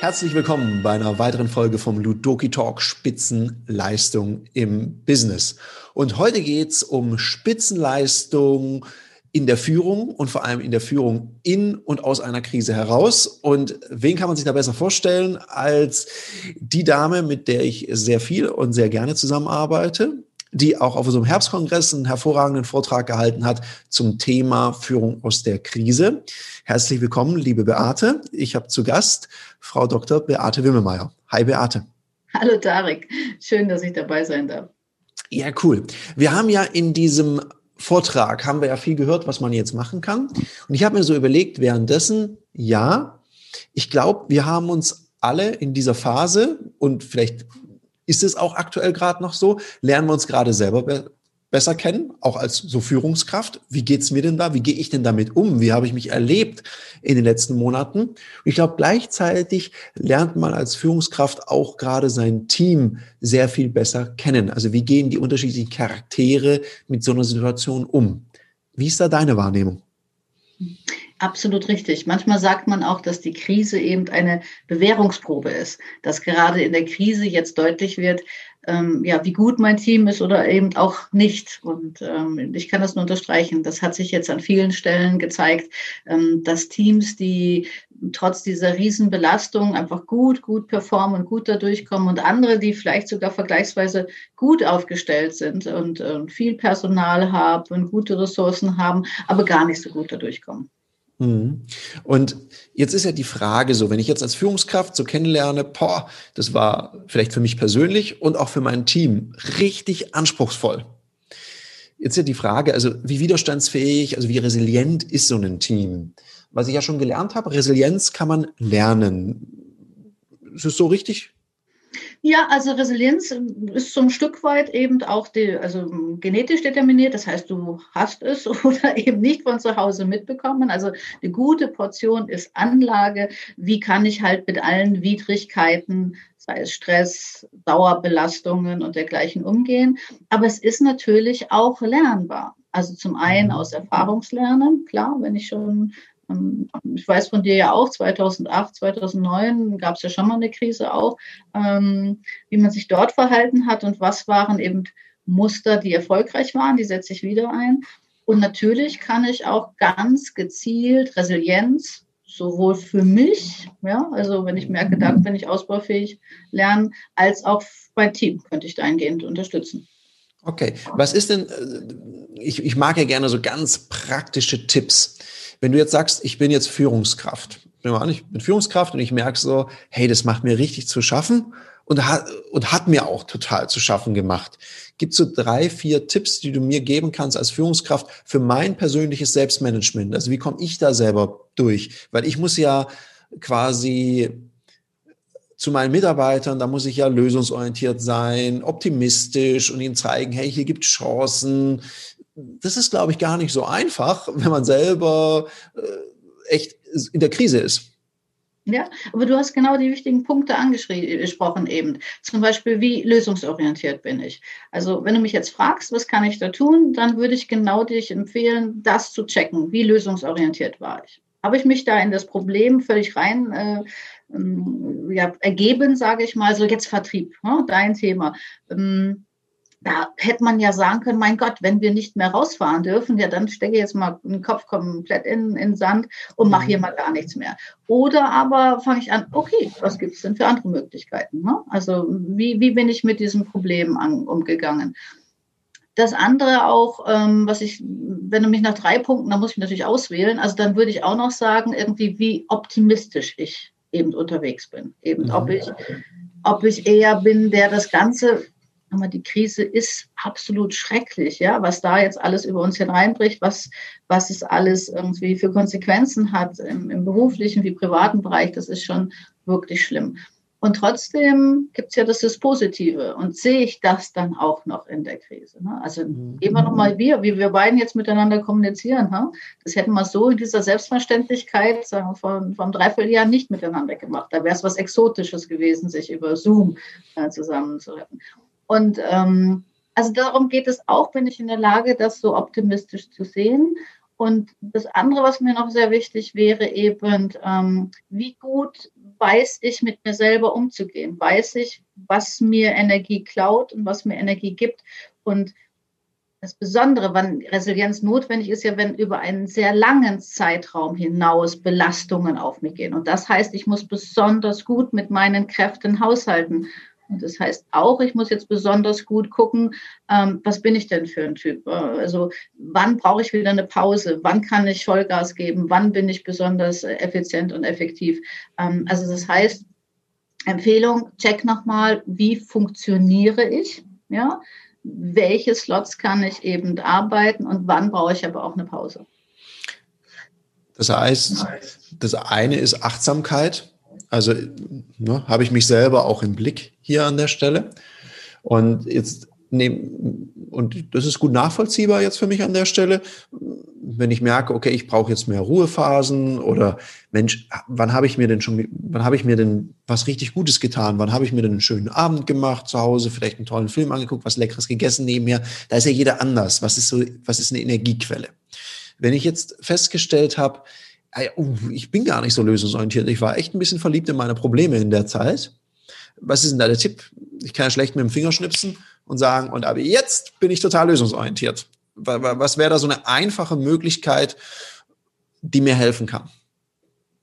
Herzlich willkommen bei einer weiteren Folge vom Ludoki Talk Spitzenleistung im Business. Und heute geht's um Spitzenleistung in der Führung und vor allem in der Führung in und aus einer Krise heraus. Und wen kann man sich da besser vorstellen als die Dame, mit der ich sehr viel und sehr gerne zusammenarbeite, die auch auf unserem Herbstkongress einen hervorragenden Vortrag gehalten hat zum Thema Führung aus der Krise. Herzlich willkommen, liebe Beate. Ich habe zu Gast Frau Dr. Beate Wimmelmeier. Hi, Beate. Hallo, Tarek. Schön, dass ich dabei sein darf. Ja, cool. Wir haben ja in diesem Vortrag, haben wir ja viel gehört, was man jetzt machen kann. Und ich habe mir so überlegt, währenddessen, ja, ich glaube, wir haben uns alle in dieser Phase und vielleicht ist es auch aktuell gerade noch so? Lernen wir uns gerade selber be besser kennen, auch als so Führungskraft? Wie geht's mir denn da? Wie gehe ich denn damit um? Wie habe ich mich erlebt in den letzten Monaten? Und ich glaube, gleichzeitig lernt man als Führungskraft auch gerade sein Team sehr viel besser kennen. Also wie gehen die unterschiedlichen Charaktere mit so einer Situation um? Wie ist da deine Wahrnehmung? Absolut richtig. Manchmal sagt man auch, dass die Krise eben eine Bewährungsprobe ist, dass gerade in der Krise jetzt deutlich wird, ähm, ja, wie gut mein Team ist oder eben auch nicht. Und ähm, ich kann das nur unterstreichen. Das hat sich jetzt an vielen Stellen gezeigt, ähm, dass Teams, die trotz dieser Riesenbelastung einfach gut, gut performen und gut da durchkommen und andere, die vielleicht sogar vergleichsweise gut aufgestellt sind und, und viel Personal haben und gute Ressourcen haben, aber gar nicht so gut da durchkommen. Mhm. Und jetzt ist ja die Frage so, wenn ich jetzt als Führungskraft so kennenlerne, boah, das war vielleicht für mich persönlich und auch für mein Team richtig anspruchsvoll. Jetzt ist ja die Frage, also wie widerstandsfähig, also wie resilient ist so ein Team? Was ich ja schon gelernt habe, Resilienz kann man lernen. Ist es so richtig? Ja, also Resilienz ist zum Stück weit eben auch die, also genetisch determiniert. Das heißt, du hast es oder eben nicht von zu Hause mitbekommen. Also eine gute Portion ist Anlage. Wie kann ich halt mit allen Widrigkeiten, sei es Stress, Dauerbelastungen und dergleichen umgehen? Aber es ist natürlich auch lernbar. Also zum einen mhm. aus Erfahrungslernen, klar, wenn ich schon ähm, ich weiß von dir ja auch, 2008, 2009 gab es ja schon mal eine Krise auch, ähm, wie man sich dort verhalten hat und was waren eben Muster, die erfolgreich waren, die setze ich wieder ein. Und natürlich kann ich auch ganz gezielt Resilienz, sowohl für mich, ja, also wenn ich merke, da bin ich ausbaufähig, lernen, als auch mein Team könnte ich dahingehend unterstützen. Okay, was ist denn, äh, ich, ich mag ja gerne so ganz praktische Tipps. Wenn du jetzt sagst, ich bin jetzt Führungskraft, ich bin Führungskraft und ich merke so, hey, das macht mir richtig zu schaffen und hat, und hat mir auch total zu schaffen gemacht. Gibt so drei, vier Tipps, die du mir geben kannst als Führungskraft für mein persönliches Selbstmanagement? Also wie komme ich da selber durch? Weil ich muss ja quasi zu meinen Mitarbeitern, da muss ich ja lösungsorientiert sein, optimistisch und ihnen zeigen, hey, hier gibt Chancen, das ist, glaube ich, gar nicht so einfach, wenn man selber äh, echt in der Krise ist. Ja, aber du hast genau die wichtigen Punkte angesprochen eben. Zum Beispiel, wie lösungsorientiert bin ich? Also, wenn du mich jetzt fragst, was kann ich da tun, dann würde ich genau dich empfehlen, das zu checken. Wie lösungsorientiert war ich? Habe ich mich da in das Problem völlig rein äh, ähm, ja, ergeben, sage ich mal, so jetzt Vertrieb, ne? dein Thema. Ähm, da hätte man ja sagen können, mein Gott, wenn wir nicht mehr rausfahren dürfen, ja, dann stecke ich jetzt mal den Kopf komplett in, in Sand und mache hier mhm. mal gar nichts mehr. Oder aber fange ich an, okay, was gibt es denn für andere Möglichkeiten? Ne? Also wie, wie bin ich mit diesem Problem an, umgegangen? Das andere auch, ähm, was ich, wenn du mich nach drei Punkten, dann muss ich natürlich auswählen, also dann würde ich auch noch sagen, irgendwie, wie optimistisch ich eben unterwegs bin. Eben, mhm. ob ich, ob ich eher bin, der das Ganze aber die Krise ist absolut schrecklich, ja, was da jetzt alles über uns hineinbricht, was, was es alles irgendwie für Konsequenzen hat im, im beruflichen wie privaten Bereich, das ist schon wirklich schlimm. Und trotzdem gibt es ja das, das Positive. Und sehe ich das dann auch noch in der Krise? Ne? Also mhm. immer noch mal wir, wie wir beiden jetzt miteinander kommunizieren. Ne? Das hätten wir so in dieser Selbstverständlichkeit sagen wir, von, vom Dreivierteljahr nicht miteinander gemacht. Da wäre es was Exotisches gewesen, sich über Zoom äh, zusammenzuretten. Und ähm, also darum geht es auch, bin ich in der Lage, das so optimistisch zu sehen. Und das andere, was mir noch sehr wichtig wäre, eben, ähm, wie gut weiß ich, mit mir selber umzugehen? Weiß ich, was mir Energie klaut und was mir Energie gibt? Und das Besondere, wann Resilienz notwendig ist, ja, wenn über einen sehr langen Zeitraum hinaus Belastungen auf mich gehen. Und das heißt, ich muss besonders gut mit meinen Kräften haushalten. Und das heißt auch, ich muss jetzt besonders gut gucken, ähm, was bin ich denn für ein Typ? Äh, also wann brauche ich wieder eine Pause? Wann kann ich Vollgas geben? Wann bin ich besonders effizient und effektiv? Ähm, also das heißt, Empfehlung, check nochmal, wie funktioniere ich? Ja, welche Slots kann ich eben arbeiten und wann brauche ich aber auch eine Pause. Das heißt, das eine ist Achtsamkeit. Also ne, habe ich mich selber auch im Blick hier an der Stelle. Und jetzt nehmen, und das ist gut nachvollziehbar jetzt für mich an der Stelle wenn ich merke, okay, ich brauche jetzt mehr Ruhephasen oder Mensch, wann habe ich mir denn schon, wann habe ich mir denn was richtig Gutes getan? Wann habe ich mir denn einen schönen Abend gemacht zu Hause, vielleicht einen tollen Film angeguckt, was Leckeres gegessen nebenher? Da ist ja jeder anders. Was ist so, was ist eine Energiequelle? Wenn ich jetzt festgestellt habe, uh, ich bin gar nicht so lösungsorientiert, ich war echt ein bisschen verliebt in meine Probleme in der Zeit. Was ist denn da der Tipp? Ich kann ja schlecht mit dem Finger schnipsen und sagen, und aber jetzt bin ich total lösungsorientiert. Was wäre da so eine einfache Möglichkeit, die mir helfen kann?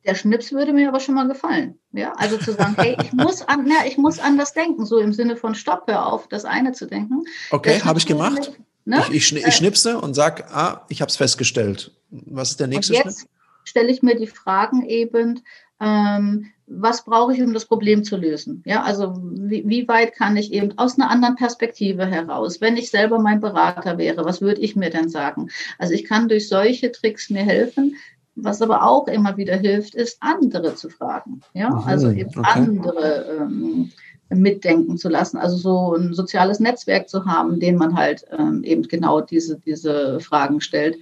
Der Schnips würde mir aber schon mal gefallen. Ja, also zu sagen, hey, ich muss, an, ja, ich muss anders denken, so im Sinne von Stopp, hör auf, das eine zu denken. Okay, habe ich gemacht. ne? ich, ich, ich, schnipse und sage, ah, ich habe es festgestellt. Was ist der nächste und jetzt stelle ich mir die Fragen eben, ähm, was brauche ich, um das Problem zu lösen? Ja, also wie, wie, weit kann ich eben aus einer anderen Perspektive heraus, wenn ich selber mein Berater wäre, was würde ich mir denn sagen? Also ich kann durch solche Tricks mir helfen. Was aber auch immer wieder hilft, ist andere zu fragen. Ja, mhm, also eben okay. andere ähm, mitdenken zu lassen. Also so ein soziales Netzwerk zu haben, den man halt ähm, eben genau diese, diese Fragen stellt.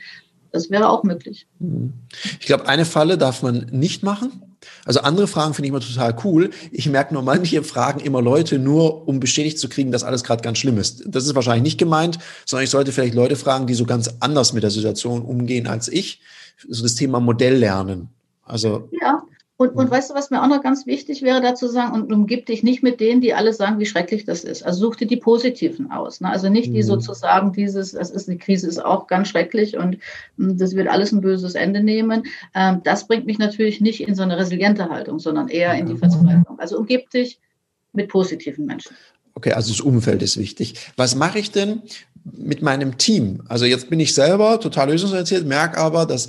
Das wäre auch möglich. Mhm. Ich glaube, eine Falle darf man nicht machen. Also andere Fragen finde ich immer total cool. Ich merke nur, manche fragen immer Leute nur, um bestätigt zu kriegen, dass alles gerade ganz schlimm ist. Das ist wahrscheinlich nicht gemeint, sondern ich sollte vielleicht Leute fragen, die so ganz anders mit der Situation umgehen als ich. So das Thema Modell lernen. Also ja, und, und weißt du, was mir auch noch ganz wichtig wäre dazu sagen, und umgib dich nicht mit denen, die alle sagen, wie schrecklich das ist. Also such dir die Positiven aus. Ne? Also nicht die mhm. sozusagen dieses, das ist, die Krise ist auch ganz schrecklich und hm, das wird alles ein böses Ende nehmen. Ähm, das bringt mich natürlich nicht in so eine resiliente Haltung, sondern eher in die Verzweiflung. Also umgib dich mit positiven Menschen. Okay, also das Umfeld ist wichtig. Was mache ich denn mit meinem Team? Also jetzt bin ich selber total lösungsorientiert, merke aber, dass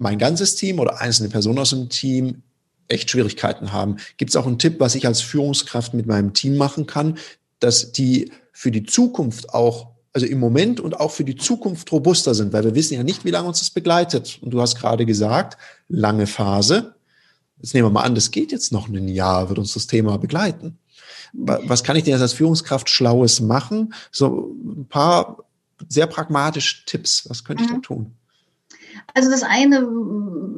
mein ganzes Team oder einzelne Personen aus dem Team echt Schwierigkeiten haben. Gibt es auch einen Tipp, was ich als Führungskraft mit meinem Team machen kann, dass die für die Zukunft auch, also im Moment und auch für die Zukunft robuster sind, weil wir wissen ja nicht, wie lange uns das begleitet. Und du hast gerade gesagt, lange Phase. Jetzt nehmen wir mal an, das geht jetzt noch ein Jahr, wird uns das Thema begleiten. Was kann ich denn als Führungskraft Schlaues machen? So ein paar sehr pragmatische Tipps. Was könnte ich da mhm. tun? Also das eine,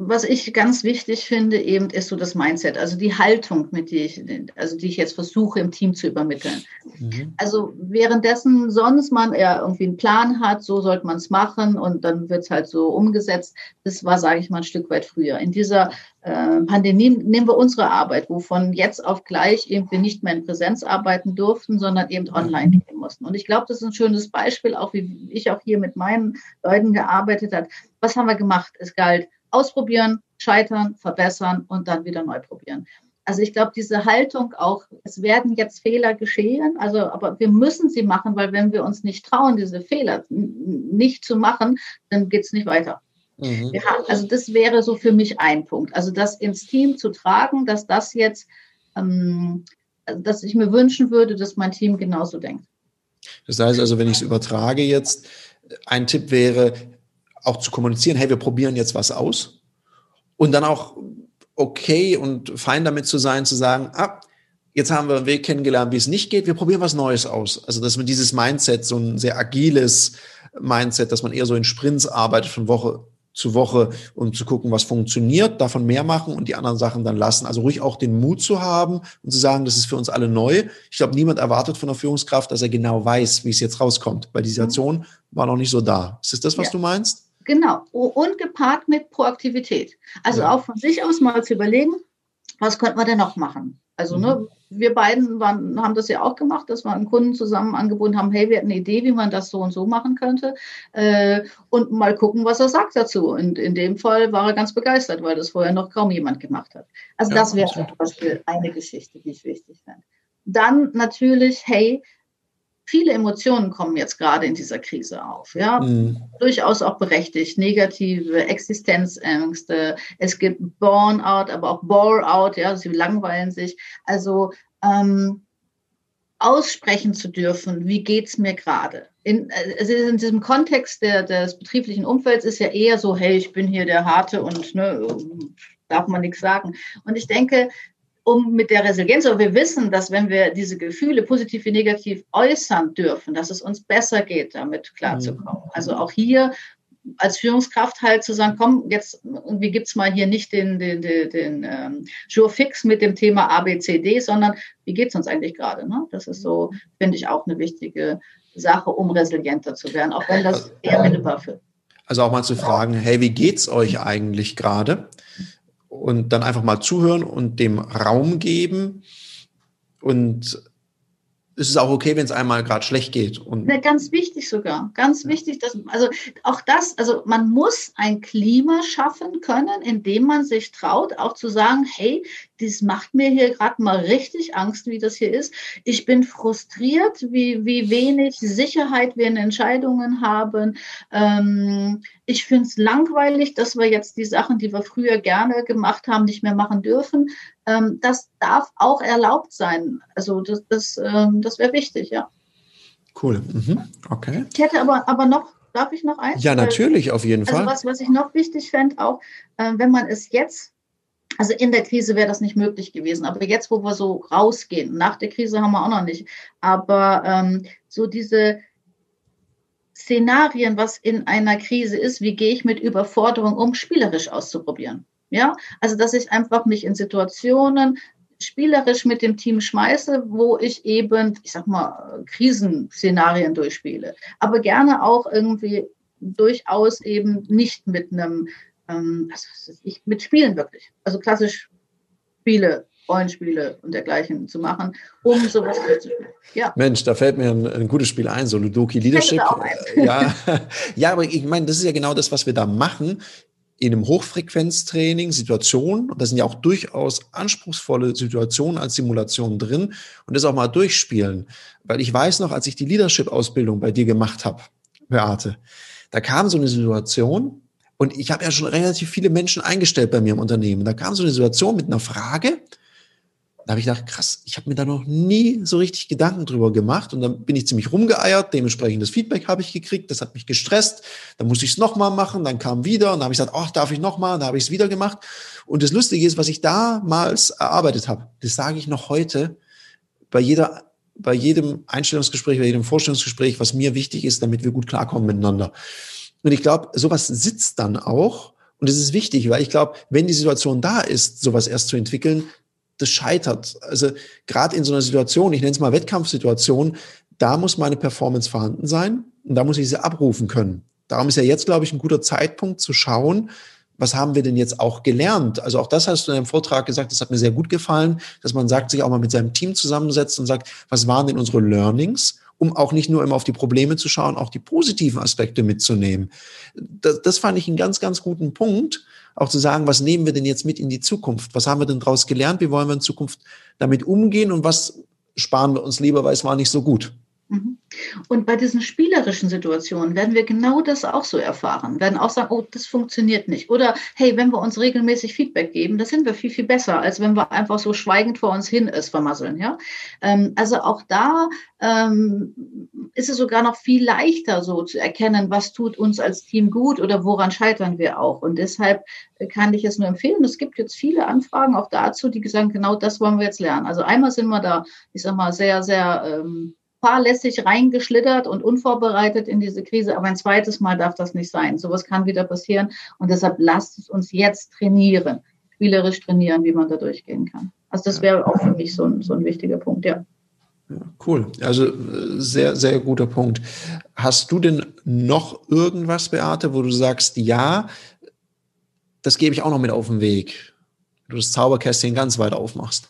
was ich ganz wichtig finde, eben ist so das Mindset, also die Haltung, mit die ich, also die ich jetzt versuche im Team zu übermitteln. Mhm. Also währenddessen sonst man eher irgendwie einen Plan hat, so sollte man es machen und dann wird es halt so umgesetzt. Das war, sage ich mal, ein Stück weit früher. In dieser Pandemie nehmen wir unsere Arbeit, wovon jetzt auf gleich eben wir nicht mehr in Präsenz arbeiten durften, sondern eben online gehen mussten. Und ich glaube, das ist ein schönes Beispiel, auch wie ich auch hier mit meinen Leuten gearbeitet habe. Was haben wir gemacht? Es galt ausprobieren, scheitern, verbessern und dann wieder neu probieren. Also ich glaube, diese Haltung auch, es werden jetzt Fehler geschehen, also aber wir müssen sie machen, weil wenn wir uns nicht trauen, diese Fehler nicht zu machen, dann geht es nicht weiter. Mhm. Ja, also das wäre so für mich ein Punkt. Also das ins Team zu tragen, dass das jetzt, ähm, dass ich mir wünschen würde, dass mein Team genauso denkt. Das heißt also, wenn ich es übertrage jetzt, ein Tipp wäre, auch zu kommunizieren, hey, wir probieren jetzt was aus. Und dann auch okay und fein damit zu sein, zu sagen, ah, jetzt haben wir einen Weg kennengelernt, wie es nicht geht, wir probieren was Neues aus. Also, dass man dieses Mindset, so ein sehr agiles Mindset, dass man eher so in Sprints arbeitet von Woche zu Woche, um zu gucken, was funktioniert, davon mehr machen und die anderen Sachen dann lassen. Also ruhig auch den Mut zu haben und zu sagen, das ist für uns alle neu. Ich glaube, niemand erwartet von der Führungskraft, dass er genau weiß, wie es jetzt rauskommt, weil die mhm. Situation war noch nicht so da. Ist das das, was ja. du meinst? Genau. Und gepaart mit Proaktivität. Also ja. auch von sich aus mal zu überlegen, was könnte man denn noch machen? Also, ne, mhm. Wir beiden waren, haben das ja auch gemacht, dass wir einen Kunden zusammen angeboten haben, hey, wir hätten eine Idee, wie man das so und so machen könnte. Äh, und mal gucken, was er sagt dazu. Und in dem Fall war er ganz begeistert, weil das vorher noch kaum jemand gemacht hat. Also ja, das wäre zum Beispiel eine Geschichte, die ich wichtig fände. Dann natürlich, hey, viele Emotionen kommen jetzt gerade in dieser Krise auf. Ja, mhm. durchaus auch berechtigt. Negative Existenzängste. Es gibt Burnout, aber auch Bore-out. Ja, sie langweilen sich. Also ähm, aussprechen zu dürfen, wie geht's mir gerade? In, also in diesem Kontext der, des betrieblichen Umfelds ist ja eher so, hey, ich bin hier der Harte und ne, darf man nichts sagen. Und ich denke, um mit der Resilienz, aber wir wissen, dass wenn wir diese Gefühle positiv wie negativ äußern dürfen, dass es uns besser geht, damit klarzukommen. Mhm. Also auch hier als Führungskraft halt zu sagen, komm, jetzt irgendwie gibt's mal hier nicht den, den, den, den ähm, Jour fix mit dem Thema ABCD, sondern wie geht's uns eigentlich gerade? Ne? Das ist so, finde ich, auch eine wichtige Sache, um resilienter zu werden, auch wenn das eher mittelbar führt. Also auch mal zu fragen, hey, wie geht's euch eigentlich gerade? Und dann einfach mal zuhören und dem Raum geben. Und es ist auch okay, wenn es einmal gerade schlecht geht. Und ja, ganz wichtig sogar, ganz ja. wichtig, dass also auch das, also man muss ein Klima schaffen können, in dem man sich traut, auch zu sagen, hey, das macht mir hier gerade mal richtig Angst, wie das hier ist. Ich bin frustriert, wie, wie wenig Sicherheit wir in Entscheidungen haben. Ähm, ich finde es langweilig, dass wir jetzt die Sachen, die wir früher gerne gemacht haben, nicht mehr machen dürfen. Ähm, das darf auch erlaubt sein. Also das, das, ähm, das wäre wichtig, ja. Cool. Mhm. Okay. Ich hätte aber, aber noch, darf ich noch eins? Ja, natürlich, auf jeden also Fall. Was, was ich noch wichtig fände, auch äh, wenn man es jetzt also in der Krise wäre das nicht möglich gewesen. Aber jetzt, wo wir so rausgehen, nach der Krise haben wir auch noch nicht. Aber ähm, so diese Szenarien, was in einer Krise ist, wie gehe ich mit Überforderung um, spielerisch auszuprobieren. Ja, also dass ich einfach mich in Situationen spielerisch mit dem Team schmeiße, wo ich eben, ich sag mal, Krisenszenarien durchspiele. Aber gerne auch irgendwie durchaus eben nicht mit einem ähm, also ich, mit Spielen wirklich. Also klassisch Spiele, Rollenspiele und dergleichen zu machen, um sowas zu spielen. Ja. Mensch, da fällt mir ein, ein gutes Spiel ein, so Ludoki Leadership. Ja, ja, aber ich meine, das ist ja genau das, was wir da machen in einem Hochfrequenztraining Situationen, und da sind ja auch durchaus anspruchsvolle Situationen als Simulationen drin, und das auch mal durchspielen. Weil ich weiß noch, als ich die Leadership-Ausbildung bei dir gemacht habe, Beate, da kam so eine Situation, und ich habe ja schon relativ viele Menschen eingestellt bei mir im Unternehmen. Da kam so eine Situation mit einer Frage. Da habe ich gedacht, krass, ich habe mir da noch nie so richtig Gedanken drüber gemacht. Und dann bin ich ziemlich rumgeeiert. Dementsprechendes Feedback habe ich gekriegt. Das hat mich gestresst. Dann musste ich es nochmal machen. Dann kam wieder. Und dann habe ich gesagt, ach, darf ich nochmal? Dann habe ich es wieder gemacht. Und das Lustige ist, was ich damals erarbeitet habe, das sage ich noch heute bei jeder bei jedem Einstellungsgespräch, bei jedem Vorstellungsgespräch, was mir wichtig ist, damit wir gut klarkommen miteinander. Und ich glaube, sowas sitzt dann auch. Und es ist wichtig, weil ich glaube, wenn die Situation da ist, sowas erst zu entwickeln, das scheitert. Also gerade in so einer Situation, ich nenne es mal Wettkampfsituation, da muss meine Performance vorhanden sein und da muss ich sie abrufen können. Darum ist ja jetzt, glaube ich, ein guter Zeitpunkt zu schauen, was haben wir denn jetzt auch gelernt? Also auch das hast du in deinem Vortrag gesagt, das hat mir sehr gut gefallen, dass man sagt, sich auch mal mit seinem Team zusammensetzt und sagt, was waren denn unsere Learnings? Um auch nicht nur immer auf die Probleme zu schauen, auch die positiven Aspekte mitzunehmen. Das, das fand ich einen ganz, ganz guten Punkt, auch zu sagen, was nehmen wir denn jetzt mit in die Zukunft? Was haben wir denn daraus gelernt? Wie wollen wir in Zukunft damit umgehen? Und was sparen wir uns lieber, weil es war nicht so gut? Mhm. Und bei diesen spielerischen Situationen werden wir genau das auch so erfahren, werden auch sagen, oh, das funktioniert nicht. Oder hey, wenn wir uns regelmäßig Feedback geben, das sind wir viel, viel besser, als wenn wir einfach so schweigend vor uns hin es vermasseln. Ja? Ähm, also auch da ähm, ist es sogar noch viel leichter, so zu erkennen, was tut uns als Team gut oder woran scheitern wir auch. Und deshalb kann ich es nur empfehlen. Es gibt jetzt viele Anfragen auch dazu, die sagen, genau das wollen wir jetzt lernen. Also einmal sind wir da, ich sag mal, sehr, sehr ähm, fahrlässig reingeschlittert und unvorbereitet in diese Krise. Aber ein zweites Mal darf das nicht sein. Sowas kann wieder passieren. Und deshalb lasst es uns jetzt trainieren, spielerisch trainieren, wie man da durchgehen kann. Also das wäre auch für mich so ein, so ein wichtiger Punkt, ja. Cool. Also äh, sehr, sehr guter Punkt. Hast du denn noch irgendwas, Beate, wo du sagst, ja, das gebe ich auch noch mit auf den Weg? du das Zauberkästchen ganz weit aufmachst?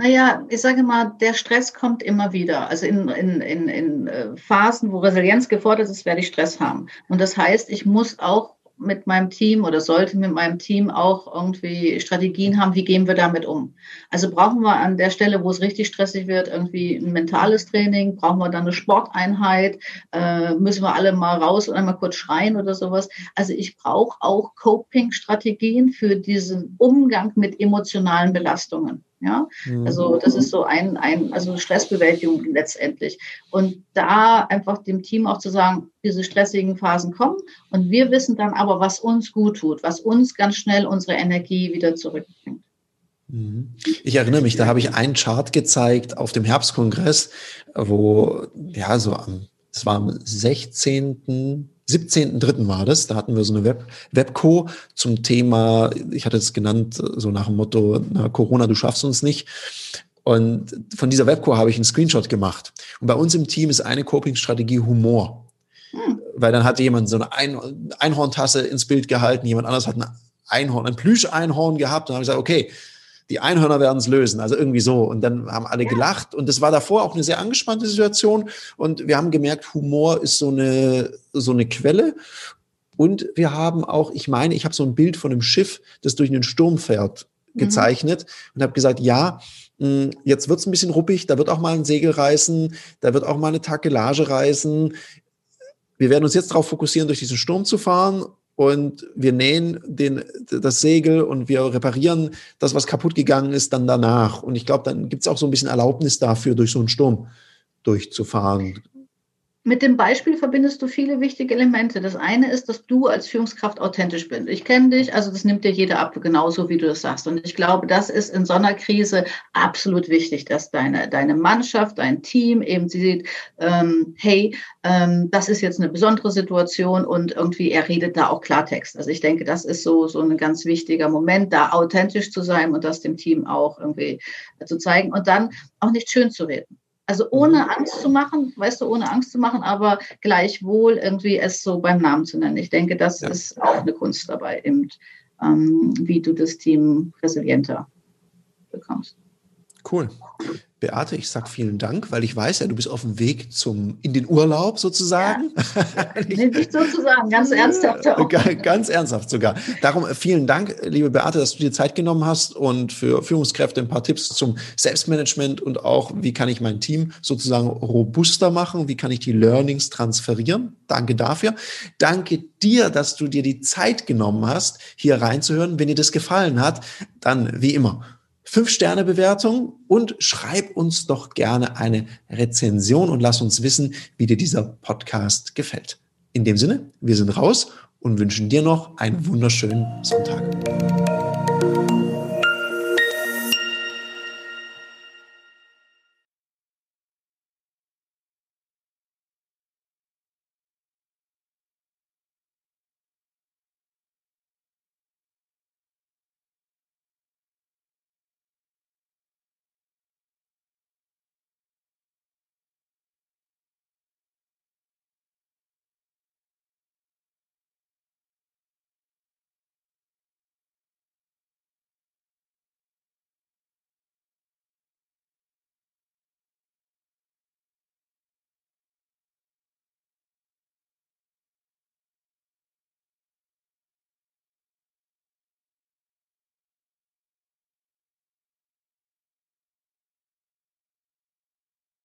Naja, ich sage mal, der Stress kommt immer wieder. Also in, in, in, in äh, Phasen, wo Resilienz gefordert ist, werde ich Stress haben. Und das heißt, ich muss auch mit meinem Team oder sollte mit meinem Team auch irgendwie Strategien haben, wie gehen wir damit um. Also brauchen wir an der Stelle, wo es richtig stressig wird, irgendwie ein mentales Training, brauchen wir dann eine Sporteinheit, äh, müssen wir alle mal raus und einmal kurz schreien oder sowas. Also ich brauche auch Coping-Strategien für diesen Umgang mit emotionalen Belastungen. Ja, also das ist so ein, ein, also Stressbewältigung letztendlich. Und da einfach dem Team auch zu sagen, diese stressigen Phasen kommen und wir wissen dann aber, was uns gut tut, was uns ganz schnell unsere Energie wieder zurückbringt. Mhm. Ich erinnere mich, da habe ich einen Chart gezeigt auf dem Herbstkongress, wo, ja, so am, es war am 16. 17.3. war das, da hatten wir so eine Web Webco zum Thema, ich hatte es genannt, so nach dem Motto, na, Corona, du schaffst uns nicht. Und von dieser Webco habe ich einen Screenshot gemacht. Und bei uns im Team ist eine Coping-Strategie Humor. Hm. Weil dann hatte jemand so eine Ein Einhorntasse ins Bild gehalten, jemand anders hat ein Einhorn, ein Plüsch-Einhorn gehabt. Und dann habe ich gesagt, okay, die Einhörner werden es lösen, also irgendwie so. Und dann haben alle gelacht und das war davor auch eine sehr angespannte Situation und wir haben gemerkt, Humor ist so eine, so eine Quelle. Und wir haben auch, ich meine, ich habe so ein Bild von einem Schiff, das durch einen Sturm fährt, mhm. gezeichnet mhm. und habe gesagt, ja, hm, jetzt wird es ein bisschen ruppig, da wird auch mal ein Segel reißen, da wird auch mal eine Takelage reißen. Wir werden uns jetzt darauf fokussieren, durch diesen Sturm zu fahren und wir nähen den, das Segel und wir reparieren das, was kaputt gegangen ist, dann danach. Und ich glaube, dann gibt es auch so ein bisschen Erlaubnis dafür, durch so einen Sturm durchzufahren. Mit dem Beispiel verbindest du viele wichtige Elemente. Das eine ist, dass du als Führungskraft authentisch bist. Ich kenne dich, also das nimmt dir jeder ab, genauso wie du das sagst. Und ich glaube, das ist in so einer Krise absolut wichtig, dass deine, deine Mannschaft, dein Team eben sieht, ähm, hey, ähm, das ist jetzt eine besondere Situation und irgendwie er redet da auch Klartext. Also ich denke, das ist so, so ein ganz wichtiger Moment, da authentisch zu sein und das dem Team auch irgendwie zu zeigen und dann auch nicht schön zu reden. Also ohne mhm. Angst zu machen, weißt du, ohne Angst zu machen, aber gleichwohl irgendwie es so beim Namen zu nennen. Ich denke, das ja. ist auch eine Kunst dabei, eben, ähm, wie du das Team resilienter bekommst. Cool. Beate, ich sag vielen Dank, weil ich weiß ja, du bist auf dem Weg zum in den Urlaub sozusagen. Ja, nicht sozusagen, ganz ernsthaft auch. Ganz ernsthaft sogar. Darum äh, vielen Dank, liebe Beate, dass du dir Zeit genommen hast und für Führungskräfte ein paar Tipps zum Selbstmanagement und auch, wie kann ich mein Team sozusagen robuster machen, wie kann ich die Learnings transferieren. Danke dafür. Danke dir, dass du dir die Zeit genommen hast, hier reinzuhören. Wenn dir das gefallen hat, dann wie immer Fünf-Sterne-Bewertung und schreib uns doch gerne eine Rezension und lass uns wissen, wie dir dieser Podcast gefällt. In dem Sinne, wir sind raus und wünschen dir noch einen wunderschönen Sonntag.